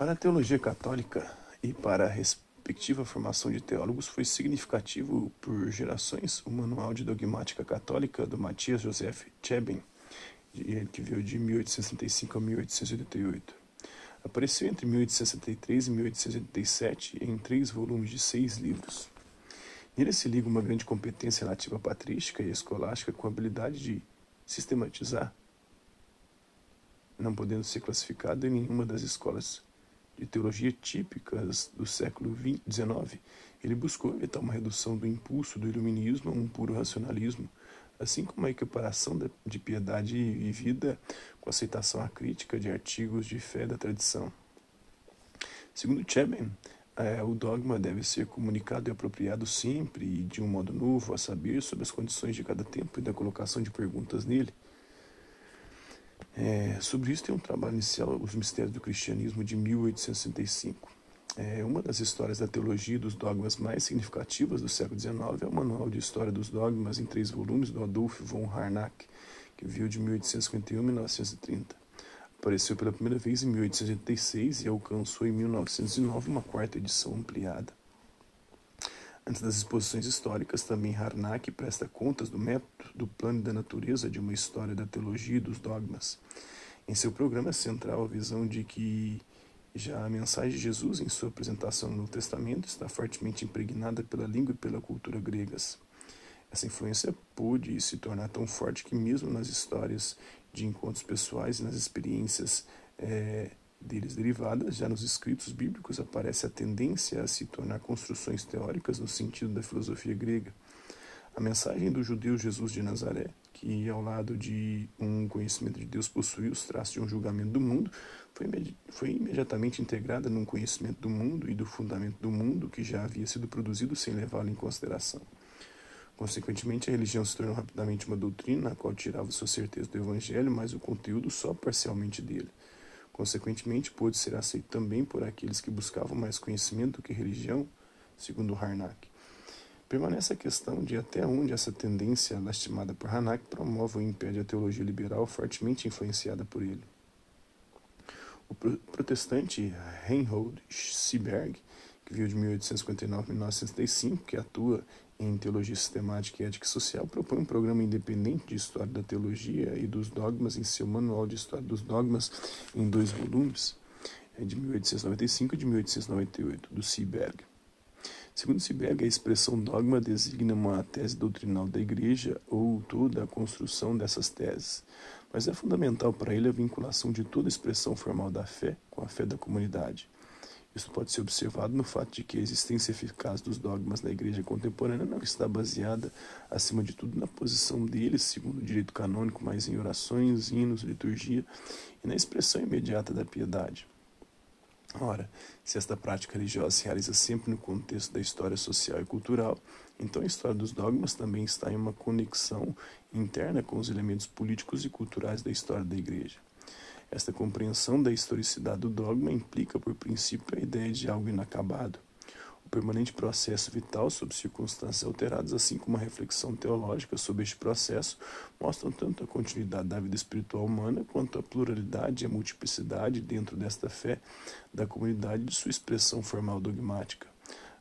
Para a teologia católica e para a respectiva formação de teólogos, foi significativo por gerações o Manual de Dogmática Católica do Matias Joseph Cheben, que veio de 1865 a 1888. Apareceu entre 1863 e 1887 em três volumes de seis livros. Nele se liga uma grande competência relativa patrística e escolástica com a habilidade de sistematizar, não podendo ser classificado em nenhuma das escolas de teologia típicas do século XIX. Ele buscou evitar uma redução do impulso do iluminismo a um puro racionalismo, assim como a equiparação de piedade e vida com aceitação crítica de artigos de fé da tradição. Segundo Cheben, é, o dogma deve ser comunicado e apropriado sempre e de um modo novo, a saber, sobre as condições de cada tempo e da colocação de perguntas nele. É, sobre isso tem um trabalho inicial, Os Mistérios do Cristianismo, de 1865. É, uma das histórias da teologia e dos dogmas mais significativas do século XIX é o Manual de História dos Dogmas, em três volumes, do Adolf von Harnack, que viu de 1851 a 1930. Apareceu pela primeira vez em 1886 e alcançou em 1909 uma quarta edição ampliada. Antes das exposições históricas, também Harnack presta contas do método, do plano e da natureza de uma história da teologia e dos dogmas. Em seu programa central, a visão de que já a mensagem de Jesus, em sua apresentação no Novo Testamento, está fortemente impregnada pela língua e pela cultura gregas. Essa influência pôde se tornar tão forte que, mesmo nas histórias de encontros pessoais e nas experiências é, deles derivadas, já nos escritos bíblicos aparece a tendência a se tornar construções teóricas no sentido da filosofia grega. A mensagem do judeu Jesus de Nazaré, que ao lado de um conhecimento de Deus possuía os traços de um julgamento do mundo, foi, foi imediatamente integrada num conhecimento do mundo e do fundamento do mundo que já havia sido produzido sem levá-lo em consideração. Consequentemente, a religião se tornou rapidamente uma doutrina, a qual tirava sua certeza do evangelho, mas o conteúdo só parcialmente dele. Consequentemente, pôde ser aceito também por aqueles que buscavam mais conhecimento do que religião, segundo Harnack. Permanece a questão de até onde essa tendência, lastimada por Harnack, promove ou impede a teologia liberal fortemente influenciada por ele. O protestante Reinhold Seeberg, que viu de 1859 a 1965, que atua em Teologia Sistemática e Ética Social, propõe um programa independente de história da teologia e dos dogmas em seu Manual de História dos Dogmas, em dois volumes, é de 1895 e de 1898, do Seeberg. Segundo Seeberg, a expressão dogma designa uma tese doutrinal da Igreja ou toda a construção dessas teses, mas é fundamental para ele a vinculação de toda expressão formal da fé com a fé da comunidade. Isso pode ser observado no fato de que a existência eficaz dos dogmas na Igreja contemporânea não está baseada, acima de tudo, na posição deles, segundo o direito canônico, mas em orações, hinos, liturgia e na expressão imediata da piedade. Ora, se esta prática religiosa se realiza sempre no contexto da história social e cultural, então a história dos dogmas também está em uma conexão interna com os elementos políticos e culturais da história da Igreja. Esta compreensão da historicidade do dogma implica, por princípio, a ideia de algo inacabado. O permanente processo vital sob circunstâncias alteradas, assim como a reflexão teológica sobre este processo, mostram tanto a continuidade da vida espiritual humana quanto a pluralidade e a multiplicidade dentro desta fé da comunidade de sua expressão formal dogmática.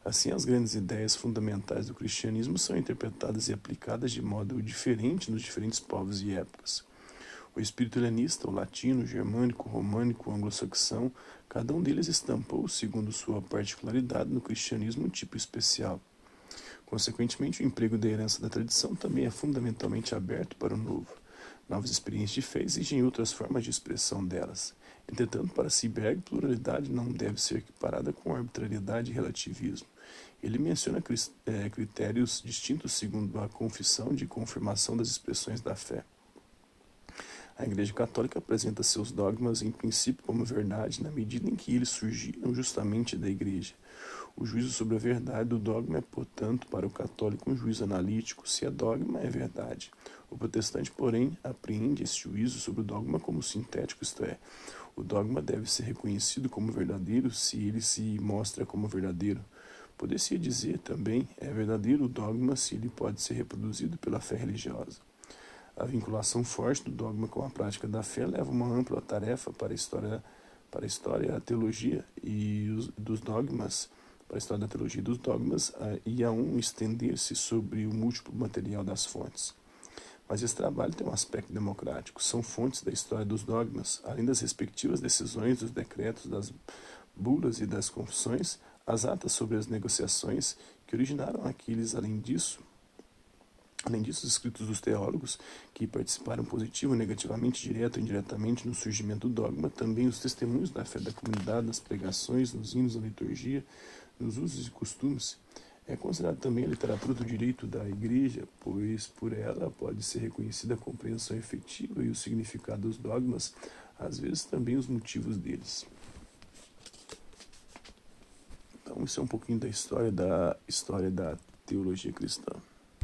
Assim, as grandes ideias fundamentais do cristianismo são interpretadas e aplicadas de modo diferente nos diferentes povos e épocas. O espírito helenista, o latino, o germânico, o românico, o anglo-saxão, cada um deles estampou, segundo sua particularidade, no cristianismo um tipo especial. Consequentemente, o emprego da herança da tradição também é fundamentalmente aberto para o novo. Novas experiências de fé exigem outras formas de expressão delas. Entretanto, para Seeberg, pluralidade não deve ser equiparada com arbitrariedade e relativismo. Ele menciona eh, critérios distintos segundo a confissão de confirmação das expressões da fé. A Igreja Católica apresenta seus dogmas em princípio como verdade na medida em que eles surgiram justamente da Igreja. O juízo sobre a verdade do dogma é, portanto, para o católico um juízo analítico, se é dogma, é verdade. O protestante, porém, apreende esse juízo sobre o dogma como sintético, isto é, o dogma deve ser reconhecido como verdadeiro se ele se mostra como verdadeiro. Poderia dizer também, é verdadeiro o dogma se ele pode ser reproduzido pela fé religiosa. A vinculação forte do dogma com a prática da fé leva uma ampla tarefa para a história para a história, a teologia e os, dos dogmas, para a história da teologia e dos dogmas, uh, e a um estender-se sobre o múltiplo material das fontes. Mas esse trabalho tem um aspecto democrático. São fontes da história dos dogmas, além das respectivas decisões, dos decretos, das bulas e das confissões, as atas sobre as negociações que originaram aqueles, além disso, Além disso, os escritos dos teólogos, que participaram positivo negativamente, direto ou indiretamente, no surgimento do dogma, também os testemunhos da fé da comunidade, nas pregações, nos hinos, na liturgia, nos usos e costumes, é considerado também a literatura do direito da Igreja, pois por ela pode ser reconhecida a compreensão efetiva e o significado dos dogmas, às vezes também os motivos deles. Então, isso é um pouquinho da história da história da teologia cristã.